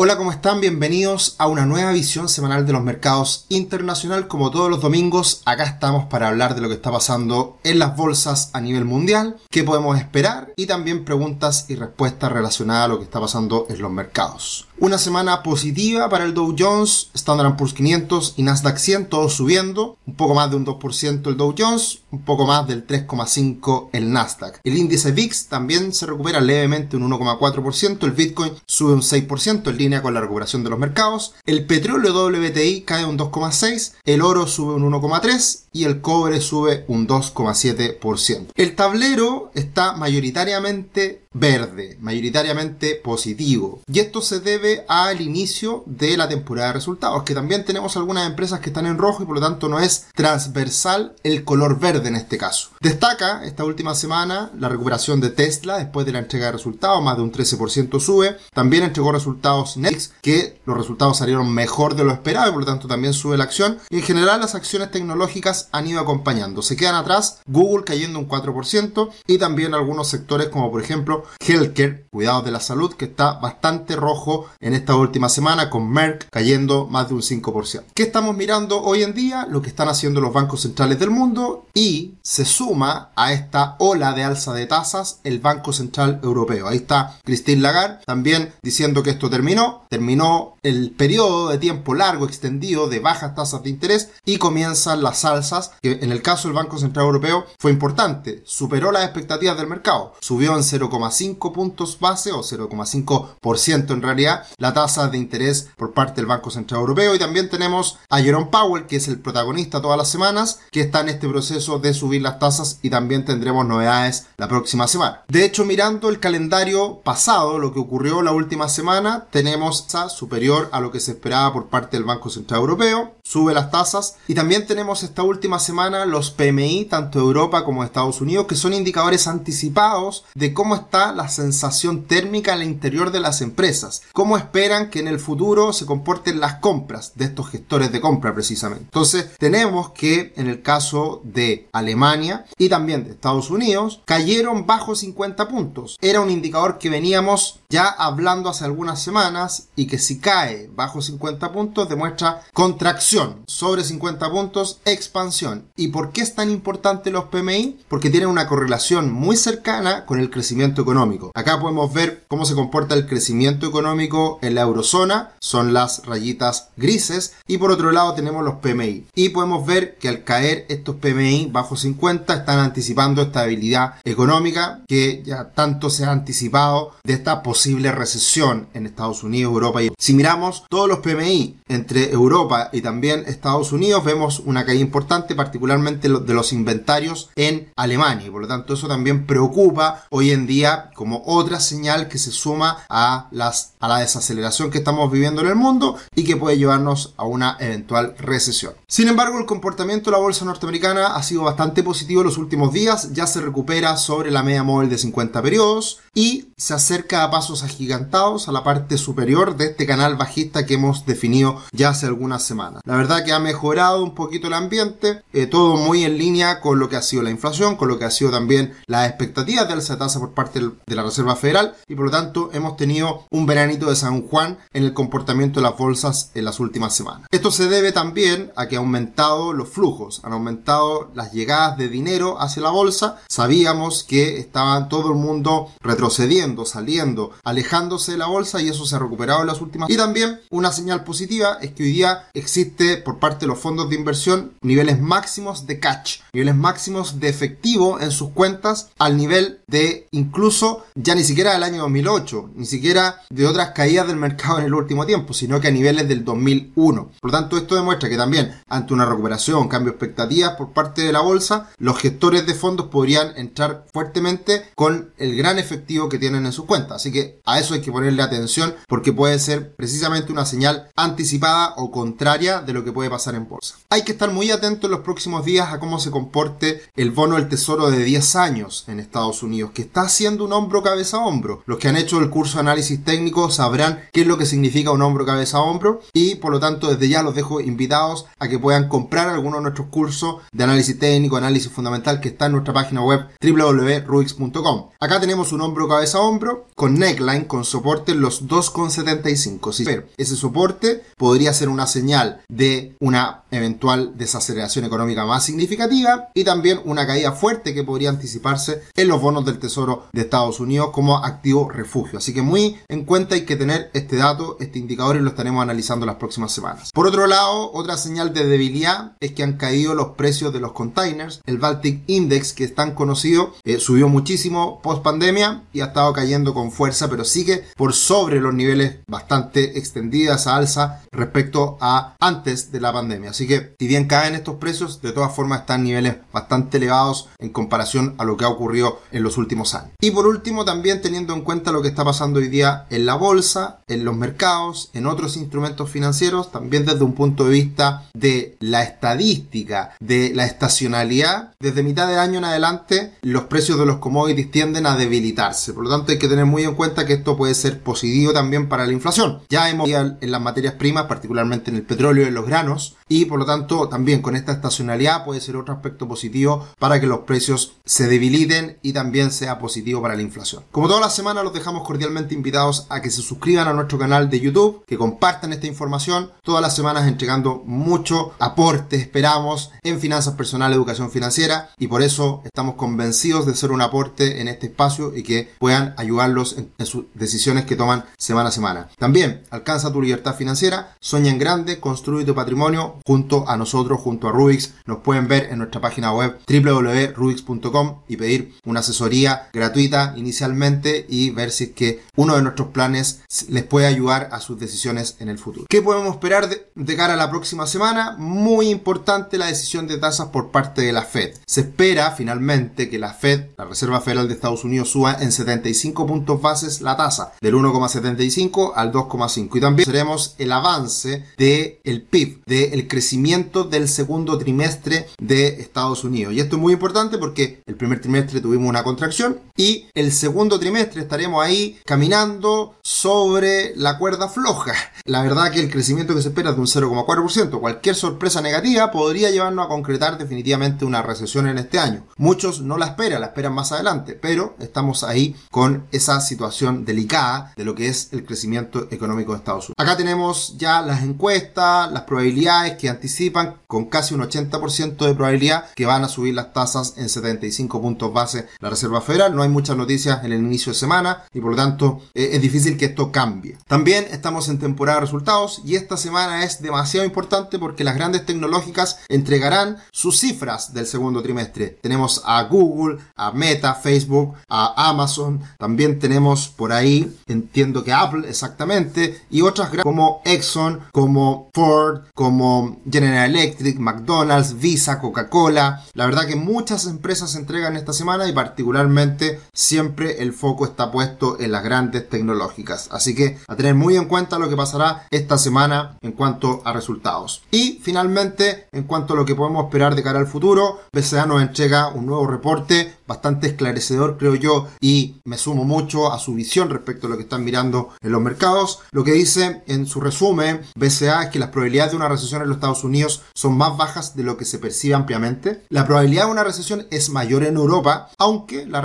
Hola, ¿cómo están? Bienvenidos a una nueva visión semanal de los mercados internacional. Como todos los domingos, acá estamos para hablar de lo que está pasando en las bolsas a nivel mundial, qué podemos esperar y también preguntas y respuestas relacionadas a lo que está pasando en los mercados. Una semana positiva para el Dow Jones, Standard Poor's 500 y Nasdaq 100, todos subiendo. Un poco más de un 2% el Dow Jones, un poco más del 3,5% el Nasdaq. El índice VIX también se recupera levemente un 1,4%. El Bitcoin sube un 6% en línea con la recuperación de los mercados. El petróleo WTI cae un 2,6%. El oro sube un 1,3% y el cobre sube un 2,7%. El tablero está mayoritariamente verde, mayoritariamente positivo. Y esto se debe al inicio de la temporada de resultados, que también tenemos algunas empresas que están en rojo y por lo tanto no es transversal el color verde en este caso. Destaca esta última semana la recuperación de Tesla después de la entrega de resultados, más de un 13% sube. También entregó resultados Netflix, que los resultados salieron mejor de lo esperado y por lo tanto también sube la acción. Y en general las acciones tecnológicas han ido acompañando. Se quedan atrás Google cayendo un 4% y también algunos sectores como por ejemplo Healthcare, cuidados de la salud, que está bastante rojo en esta última semana, con Merck cayendo más de un 5%. ¿Qué estamos mirando hoy en día? Lo que están haciendo los bancos centrales del mundo y se suma a esta ola de alza de tasas el Banco Central Europeo. Ahí está Christine Lagarde también diciendo que esto terminó, terminó el periodo de tiempo largo, extendido de bajas tasas de interés y comienzan las alzas, que en el caso del Banco Central Europeo fue importante, superó las expectativas del mercado, subió en 0,5 puntos base o 0,5% en realidad la tasa de interés por parte del Banco Central Europeo y también tenemos a Jerome Powell, que es el protagonista todas las semanas, que está en este proceso de subir las tasas y también tendremos novedades la próxima semana. De hecho, mirando el calendario pasado, lo que ocurrió la última semana, tenemos esa superior a lo que se esperaba por parte del Banco Central Europeo, sube las tasas y también tenemos esta última semana los PMI tanto Europa como Estados Unidos que son indicadores anticipados de cómo está la sensación térmica al interior de las empresas, cómo esperan que en el futuro se comporten las compras de estos gestores de compra precisamente. Entonces tenemos que en el caso de Alemania y también de Estados Unidos cayeron bajo 50 puntos. Era un indicador que veníamos ya hablando hace algunas semanas y que si cae bajo 50 puntos demuestra contracción, sobre 50 puntos expansión. ¿Y por qué es tan importante los PMI? Porque tienen una correlación muy cercana con el crecimiento económico. Acá podemos ver cómo se comporta el crecimiento económico en la eurozona, son las rayitas grises, y por otro lado tenemos los PMI. Y podemos ver que al caer estos PMI bajo 50 están anticipando estabilidad económica que ya tanto se ha anticipado de esta posible recesión en Estados Unidos, Europa y si miramos todos los PMI entre Europa y también Estados Unidos, vemos una caída importante, particularmente de los inventarios en Alemania. por lo tanto, eso también preocupa hoy en día como otra señal que se suma a, las, a la desaceleración que estamos viviendo en el mundo y que puede llevarnos a una eventual recesión. Sin embargo, el comportamiento de la bolsa norteamericana ha sido bastante positivo en los últimos días, ya se recupera sobre la media móvil de 50 periodos y se acerca a pasos agigantados a la parte superior de este canal bajista que hemos definido ya hace algunas semanas. La verdad que ha mejorado un poquito el ambiente, eh, todo muy en línea con lo que ha sido la inflación, con lo que ha sido también las expectativas de alza de tasa por parte de la Reserva Federal y por lo tanto hemos tenido un veranito de San Juan en el comportamiento de las bolsas en las últimas semanas. Esto se debe también a que ha aumentado los flujos, han aumentado las llegadas de dinero hacia la bolsa. Sabíamos que estaba todo el mundo retrocediendo, saliendo, alejándose de la bolsa y eso se ha recuperado en las últimas. Y también una señal positiva es que hoy día existe por parte de los fondos de inversión niveles máximos de catch, niveles máximos de efectivo en sus cuentas al nivel de incluso ya ni siquiera del año 2008, ni siquiera de otras caídas del mercado en el último tiempo, sino que a niveles del 2001. Por lo tanto, esto demuestra que también ante una recuperación, cambio de expectativas por parte de la bolsa, los gestores de fondos podrían entrar fuertemente con el gran efectivo que tienen en sus cuentas. Así que a eso hay que ponerle atención porque puede ser precisamente una señal anticipada o contraria de lo que puede pasar en bolsa. Hay que estar muy atento en los próximos días a cómo se comporte el bono del tesoro de 10 años en Estados Unidos, que está haciendo un hombro cabeza a hombro. Los que han hecho el curso de análisis técnico sabrán qué es lo que significa un hombro cabeza a hombro y por lo tanto desde ya los dejo invitados a que puedan comprar alguno de nuestros cursos de análisis técnico, análisis fundamental que está en nuestra página web www.ruix.com. Acá tenemos un hombro cabeza a hombro con neckline con soporte en los 2,75. Si ese soporte podría ser una señal de una eventual desaceleración económica más significativa y también una caída fuerte que podría anticiparse en los bonos del Tesoro de Estados Unidos como activo refugio. Así que muy en cuenta hay que tener este dato, este indicador y lo estaremos analizando las próximas semanas. Por otro lado, otra señal de debilidad es que han caído los precios de los containers. El Baltic Index, que es tan conocido, eh, subió muchísimo post pandemia y ha estado cayendo con fuerza, pero sigue por sobre los niveles bastante extendidas a alza respecto a antes de la pandemia. Así que si bien caen estos precios, de todas formas están niveles bastante elevados en comparación a lo que ha ocurrido en los últimos años. Y por último, también teniendo en cuenta lo que está pasando hoy día en la bolsa, en los mercados, en otros instrumentos financieros, también desde un punto de vista de la estadística, de la estacionalidad, desde mitad de año en adelante los precios de los commodities tienden a debilitarse. Por lo tanto, hay que tener muy en cuenta que esto puede ser positivo también para la inflación. Ya hemos en las materias primas, particularmente en el petróleo los granos, y por lo tanto también con esta estacionalidad puede ser otro aspecto positivo para que los precios se debiliten y también sea positivo para la inflación. Como todas las semanas los dejamos cordialmente invitados a que se suscriban a nuestro canal de YouTube, que compartan esta información, todas las semanas entregando mucho aporte, esperamos, en finanzas personales, educación financiera y por eso estamos convencidos de ser un aporte en este espacio y que puedan ayudarlos en, sus decisiones que toman semana a semana. También alcanza tu libertad financiera, sueña en grande, construye tu patrimonio junto a nosotros, junto a Rubix. Nos pueden ver en nuestra página web www.rubix.com y pedir una asesoría gratuita inicialmente y ver si es que uno de nuestros planes les puede ayudar a sus decisiones en el futuro. ¿Qué podemos esperar de, de cara a la próxima semana? Muy importante la decisión de tasas por parte de la Fed. Se espera finalmente que la Fed, la Reserva Federal de Estados Unidos, suba en 75 puntos bases la tasa, del 1,75 al 2,5. Y también veremos el avance del el PIB, del crecimiento del segundo trimestre de Estados Unidos. Y esto es muy importante porque el primer trimestre tuvimos una contracción y el segundo trimestre estaremos ahí caminando sobre la cuerda floja. La verdad que el crecimiento que se espera es de un 0,4%. Cualquier sorpresa negativa podría llevarnos a concretar definitivamente una recesión en este año. Muchos no la esperan, la esperan más adelante, pero estamos ahí con esa situación delicada de lo que es el crecimiento económico de Estados Unidos. Acá tenemos ya las encuestas, las probabilidades que anticipan con casi un 80% de probabilidad que van a subir las tasas en 75 puntos base la Reserva Federal. No hay muchas noticias en el inicio de semana y por lo tanto eh, es difícil que esto cambie. También estamos en temporada de resultados y esta semana es demasiado importante porque las grandes tecnológicas entregarán sus cifras del segundo trimestre. Tenemos a Google, a Meta, Facebook, a Amazon, también tenemos por ahí, entiendo que Apple exactamente, y otras como Exxon, como Ford, como General Electric, McDonald's, Visa, Coca-Cola. La verdad que muchas empresas entregan esta semana y particularmente siempre el foco está puesto en las grandes tecnológicas. Así que a tener muy en cuenta lo que pasará esta semana en cuanto a resultados. Y finalmente, en cuanto a lo que podemos esperar de cara al futuro, BCA nos entrega un nuevo reporte bastante esclarecedor, creo yo, y me sumo mucho a su visión respecto a lo que están mirando en los mercados. Lo que dice en su resumen BCA es que las probabilidades de una recesión en los Estados Unidos son más bajas de lo que se percibe ampliamente. La probabilidad de una recesión es mayor en Europa, aunque la,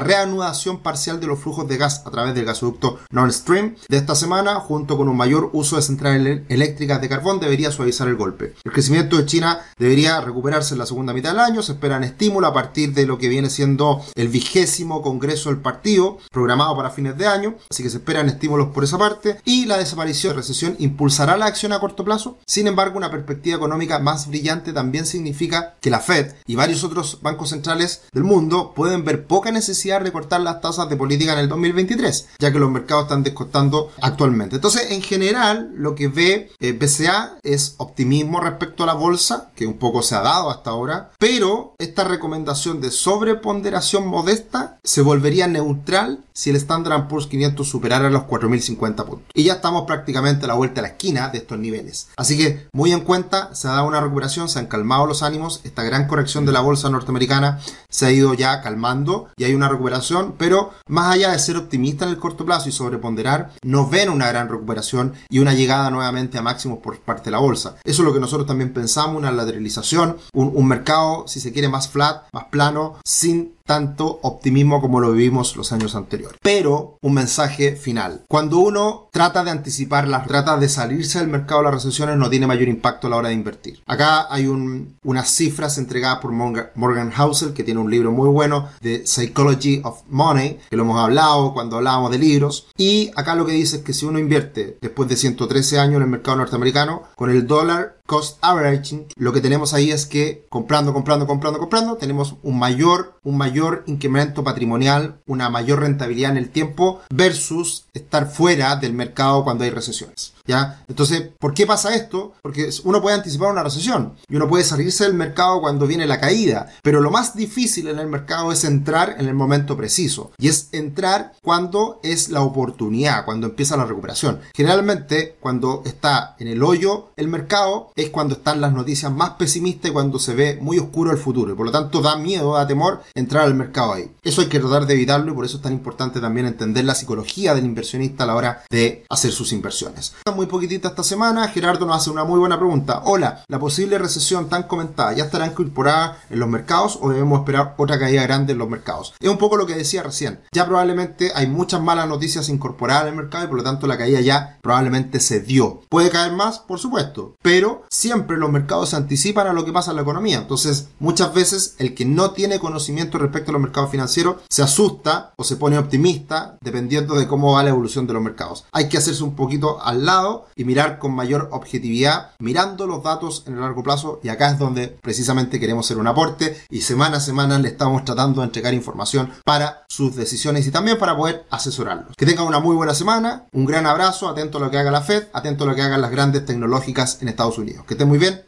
reanudación parcial de los flujos de gas a través del gasoducto Nord Stream de esta semana, junto con un mayor uso de centrales eléctricas de carbón, debería suavizar el golpe. El crecimiento de China debería recuperarse en la segunda mitad del año, se esperan estímulo a partir de lo que viene siendo el vigésimo Congreso del Partido, programado para fines de año, así que se esperan estímulos por esa parte, y la desaparición de recesión impulsará la acción a corto plazo. Sin embargo, una perspectiva económica más brillante también significa que la Fed y varios otros bancos centrales del mundo pueden ver poca necesidad de cortar las tasas de política en el 2023, ya que los mercados están descontando actualmente. Entonces, en general, lo que ve eh, BCA es optimismo respecto a la bolsa, que un poco se ha dado hasta ahora, pero esta recomendación de sobre sobreponderación modesta se volvería neutral si el Standard Poor's 500 superara los 4.050 puntos. Y ya estamos prácticamente a la vuelta a la esquina de estos niveles. Así que muy en cuenta, se ha dado una recuperación, se han calmado los ánimos, esta gran corrección de la bolsa norteamericana se ha ido ya calmando y hay una recuperación, pero más allá de ser optimista en el corto plazo y sobreponderar, nos ven una gran recuperación y una llegada nuevamente a máximos por parte de la bolsa. Eso es lo que nosotros también pensamos, una lateralización, un, mercado, si se quiere, más flat, más plano, tanto optimismo como lo vivimos los años anteriores. Pero un mensaje final. Cuando uno trata de anticipar las trata de salirse del mercado las recesiones, no tiene mayor impacto a la hora de invertir. Acá hay un, unas cifras entregadas por Morgan Housel, que tiene un libro muy bueno de Psychology of Money, que lo hemos hablado cuando hablábamos de libros. Y acá lo que dice es que si uno invierte después de 113 años en el mercado norteamericano, con el dólar cost averaging, lo que tenemos ahí es que comprando, comprando, comprando, comprando, tenemos un mayor, un mayor incremento patrimonial, una mayor rentabilidad en el tiempo versus estar fuera del mercado cuando hay recesiones. ¿Ya? Entonces, ¿por qué pasa esto? Porque uno puede anticipar una recesión y uno puede salirse del mercado cuando viene la caída, pero lo más difícil en el mercado es entrar en el momento preciso y es entrar cuando es la oportunidad, cuando empieza la recuperación. Generalmente, cuando está en el hoyo el mercado, es cuando están las noticias más pesimistas y cuando se ve muy oscuro el futuro. Y por lo tanto da miedo, da temor entrar al mercado ahí. Eso hay que tratar de evitarlo y por eso es tan importante también entender la psicología del inversionista a la hora de hacer sus inversiones. Muy poquitita esta semana, Gerardo nos hace una muy buena pregunta. Hola, ¿la posible recesión tan comentada ya estará incorporada en los mercados o debemos esperar otra caída grande en los mercados? Es un poco lo que decía recién. Ya probablemente hay muchas malas noticias incorporadas el mercado y por lo tanto la caída ya probablemente se dio. ¿Puede caer más? Por supuesto. Pero siempre los mercados se anticipan a lo que pasa en la economía. Entonces, muchas veces el que no tiene respecto a los mercados financieros se asusta o se pone optimista dependiendo de cómo va la evolución de los mercados. Hay que hacerse un poquito al lado y mirar con mayor objetividad, mirando los datos en el largo plazo y acá es donde precisamente queremos hacer un aporte y semana a semana le estamos tratando de entregar información para sus decisiones y también para poder asesorarlos. Que tengan una muy buena semana, un gran abrazo, atento a lo que haga la Fed, atento a lo que hagan las grandes tecnológicas en Estados Unidos. Que estén muy bien.